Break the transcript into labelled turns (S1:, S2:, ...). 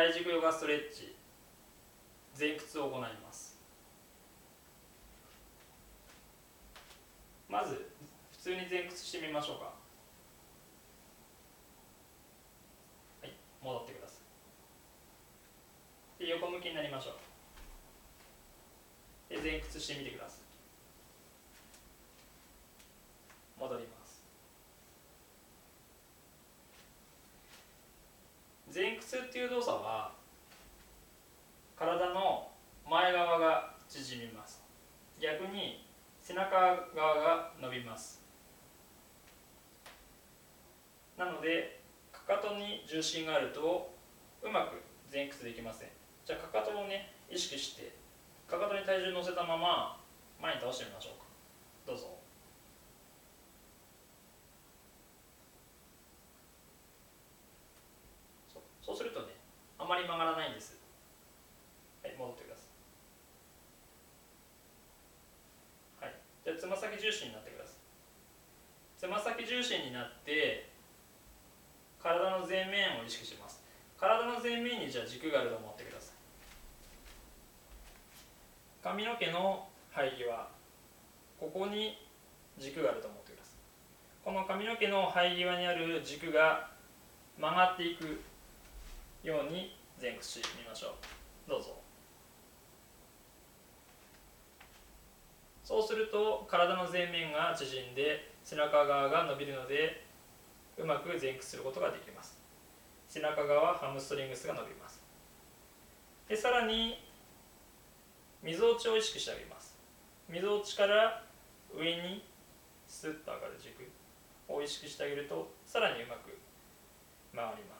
S1: 体軸ヨガストレッチ。前屈を行います。まず普通に前屈してみましょうか。はい戻ってください。で横向きになりましょう。で前屈してみてください戻ります前屈っていう動作は体の前側が縮みます。逆に背中側が伸びます。なのでかかとに重心があるとうまく前屈できません。じゃあかかとをね意識してかかとに体重乗せたまま前に倒してみましょうか。どうぞそうそうするとねあまり曲がらないんですはい戻ってくださいはいじゃあつま先重心になってください。つま先重心になって体の前面を意識します。体の前面にじゃあ軸があると思ってください。髪の毛の生え際ここに軸があると思ってください。この髪の毛の生え際にある軸が曲がっていくように前屈してみましょう。どうぞ。そうすると体の前面が縮んで背中側が伸びるのでうまく前屈することができます。背中側ハムストリングスが伸びます。でさらにみぞおちを意識してあげます。みぞおちから上にスッと上がる軸を意識してあげるとさらにうまく回ります。